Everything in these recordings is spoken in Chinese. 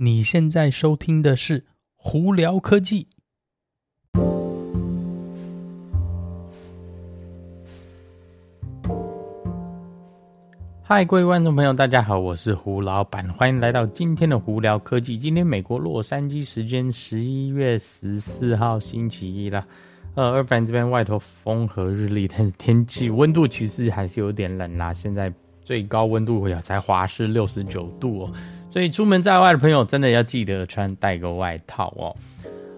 你现在收听的是《胡聊科技》。嗨，各位观众朋友，大家好，我是胡老板，欢迎来到今天的《胡聊科技》。今天美国洛杉矶时间十一月十四号星期一啦。呃，二凡这边外头风和日丽，但是天气温度其实还是有点冷啦。现在最高温度也才华氏六十九度哦，所以出门在外的朋友真的要记得穿带个外套哦。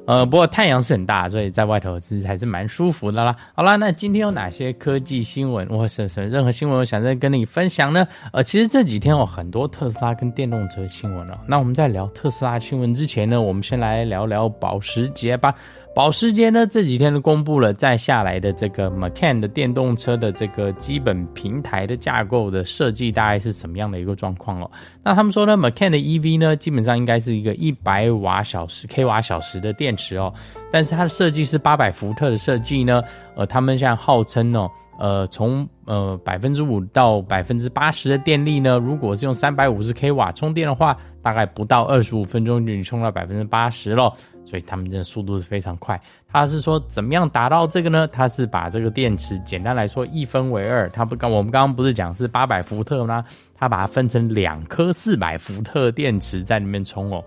呃，不过太阳是很大，所以在外头其实还是蛮舒服的啦。好啦，那今天有哪些科技新闻或者是任何新闻，我想再跟你分享呢？呃，其实这几天有很多特斯拉跟电动车新闻了。那我们在聊特斯拉新闻之前呢，我们先来聊聊保时捷吧。保时捷呢，这几天都公布了再下来的这个 Macan 的电动车的这个基本平台的架构的设计，大概是什么样的一个状况哦？那他们说呢，Macan 的 EV 呢，基本上应该是一个一百瓦小时 k 瓦小时的电池哦，但是它的设计是八百伏特的设计呢，呃，他们现在号称哦。呃，从呃百分之五到百分之八十的电力呢，如果是用三百五十 k 瓦充电的话，大概不到二十五分钟就充到百分之八十咯。所以他们的速度是非常快。他是说怎么样达到这个呢？他是把这个电池简单来说一分为二，他不刚我们刚刚不是讲是八百伏特吗？他把它分成两颗四百伏特电池在里面充哦。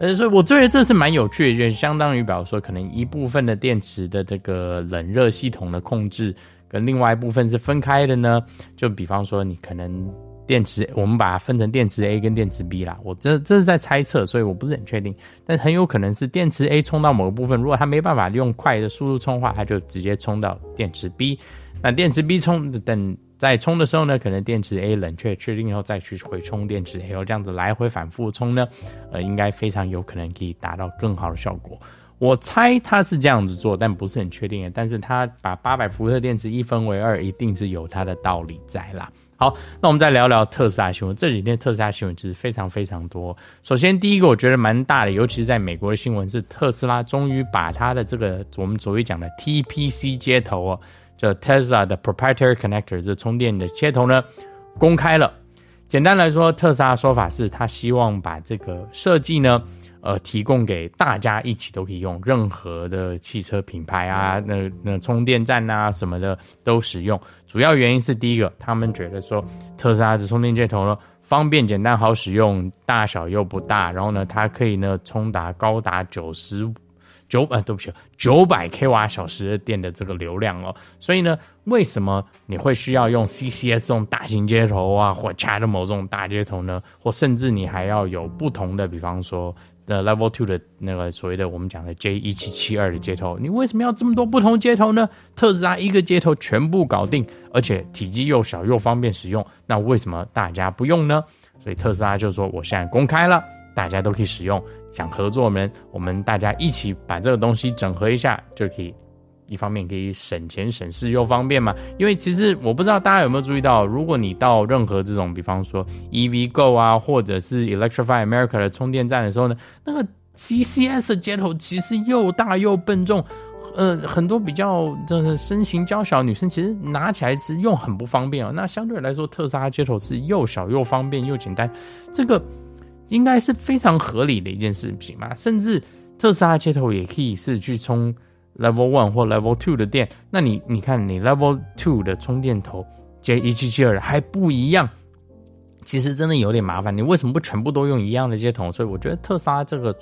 呃，所以我觉得这是蛮有趣的，就相当于比如说可能一部分的电池的这个冷热系统的控制。跟另外一部分是分开的呢，就比方说你可能电池，我们把它分成电池 A 跟电池 B 啦。我这这是在猜测，所以我不是很确定，但很有可能是电池 A 充到某个部分，如果它没办法用快的速度充话，它就直接充到电池 B。那电池 B 充等在充的时候呢，可能电池 A 冷却确定以后再去回充电池 A，后这样子来回反复充呢，呃，应该非常有可能可以达到更好的效果。我猜他是这样子做，但不是很确定。但是他把八百伏特电池一分为二，一定是有他的道理在啦。好，那我们再聊聊特斯拉新闻。这几天特斯拉新闻其实非常非常多。首先，第一个我觉得蛮大的，尤其是在美国的新闻是特斯拉终于把它的这个我们所谓讲的 TPC 接头哦，叫 Tesla 的 Proprietary Connector 这充电的接头呢公开了。简单来说，特斯拉的说法是他希望把这个设计呢。呃，提供给大家一起都可以用，任何的汽车品牌啊，那那充电站啊什么的都使用。主要原因是第一个，他们觉得说特斯拉的充电接头呢方便、简单、好使用，大小又不大，然后呢，它可以呢充达高达九十九呃，对不起，九百 k 瓦小时的电的这个流量哦。所以呢，为什么你会需要用 CCS 这种大型接头啊，或 CHAdeMO 这种大接头呢？或甚至你还要有不同的，比方说。的 Level Two 的那个所谓的我们讲的 J 一七七二的接头，你为什么要这么多不同接头呢？特斯拉一个接头全部搞定，而且体积又小又方便使用，那为什么大家不用呢？所以特斯拉就说我现在公开了，大家都可以使用，想合作们，我们大家一起把这个东西整合一下就可以。一方面可以省钱省事又方便嘛，因为其实我不知道大家有没有注意到，如果你到任何这种，比方说 EVgo 啊，或者是 Electrify America 的充电站的时候呢，那个 CCS 的接头其实又大又笨重，呃，很多比较就是身形娇小女生其实拿起来其实用很不方便哦。那相对来说，特斯拉接头是又小又方便又简单，这个应该是非常合理的一件事情嘛。甚至特斯拉接头也可以是去充。Level One 或 Level Two 的电，那你你看你 Level Two 的充电头 J 一七七二还不一样，其实真的有点麻烦。你为什么不全部都用一样的接头？所以我觉得特斯拉这个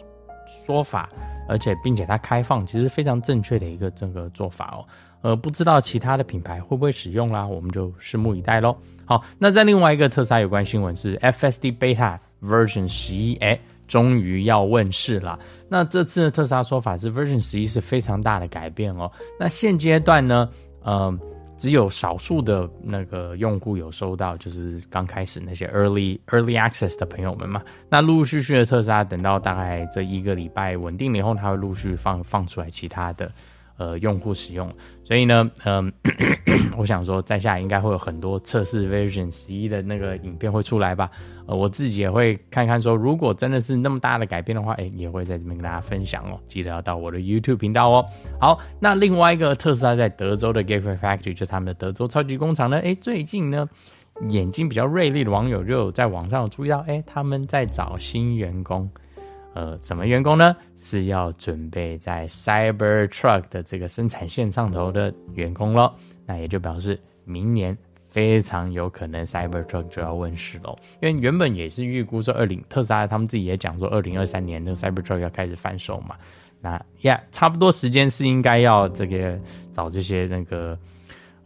说法，而且并且它开放，其实非常正确的一个这个做法哦。呃，不知道其他的品牌会不会使用啦，我们就拭目以待喽。好，那在另外一个特斯拉有关新闻是 FSD Beta Version 十一，哎。终于要问世了。那这次的特斯拉说法是 Version 十一是非常大的改变哦。那现阶段呢，呃，只有少数的那个用户有收到，就是刚开始那些 Early Early Access 的朋友们嘛。那陆陆续续的特斯拉等到大概这一个礼拜稳定了以后，它会陆续放放出来其他的。呃，用户使用，所以呢，嗯、我想说，在下应该会有很多测试 Version 十一的那个影片会出来吧。呃，我自己也会看看说，如果真的是那么大的改变的话，诶，也会在这边跟大家分享哦。记得要到我的 YouTube 频道哦。好，那另外一个特斯拉在德州的 Gigafactory，就他们的德州超级工厂呢，诶，最近呢，眼睛比较锐利的网友就有在网上注意到，诶，他们在找新员工。呃，什么员工呢？是要准备在 Cybertruck 的这个生产线上头的员工咯。那也就表示明年非常有可能 Cybertruck 就要问世喽。因为原本也是预估说二零特斯拉他们自己也讲说二零二三年那个 Cybertruck 要开始贩售嘛。那呀，差不多时间是应该要这个找这些那个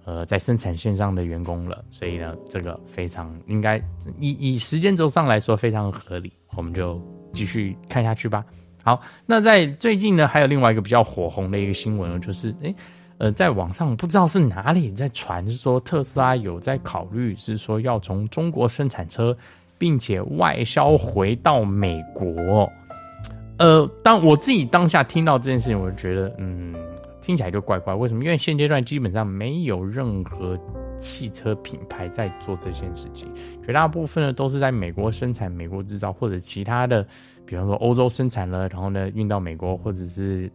呃在生产线上的员工了，所以呢，这个非常应该以以时间轴上来说非常合理，我们就继续看下去吧。好，那在最近呢，还有另外一个比较火红的一个新闻，就是诶呃，在网上不知道是哪里在传，是说特斯拉有在考虑，是说要从中国生产车，并且外销回到美国。呃，当我自己当下听到这件事情，我就觉得，嗯，听起来就怪怪。为什么？因为现阶段基本上没有任何汽车品牌在做这件事情，绝大部分呢都是在美国生产、美国制造，或者其他的，比方说欧洲生产了，然后呢运到美国，或者是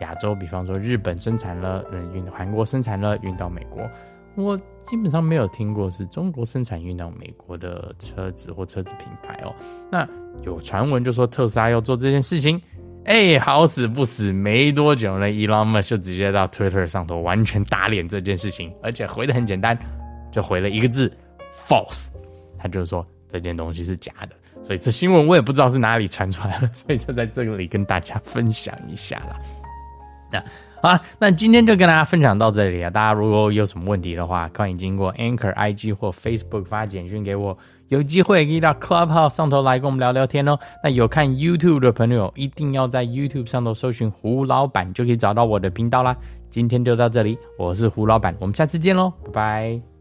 亚洲，比方说日本生产了，嗯，运韩国生产了，运到美国。我基本上没有听过是中国生产运到美国的车子或车子品牌哦。那有传闻就说特斯拉要做这件事情，哎，好死不死，没多久呢，Elon Musk 就直接到 Twitter 上头完全打脸这件事情，而且回的很简单，就回了一个字：false。他就是说这件东西是假的，所以这新闻我也不知道是哪里传出来的，所以就在这里跟大家分享一下啦。那。好了，那今天就跟大家分享到这里啊！大家如果有什么问题的话，欢迎经过 Anchor IG 或 Facebook 发简讯给我，有机会可以到 Clubhouse 上头来跟我们聊聊天哦。那有看 YouTube 的朋友，一定要在 YouTube 上头搜寻胡老板，就可以找到我的频道啦。今天就到这里，我是胡老板，我们下次见喽，拜拜。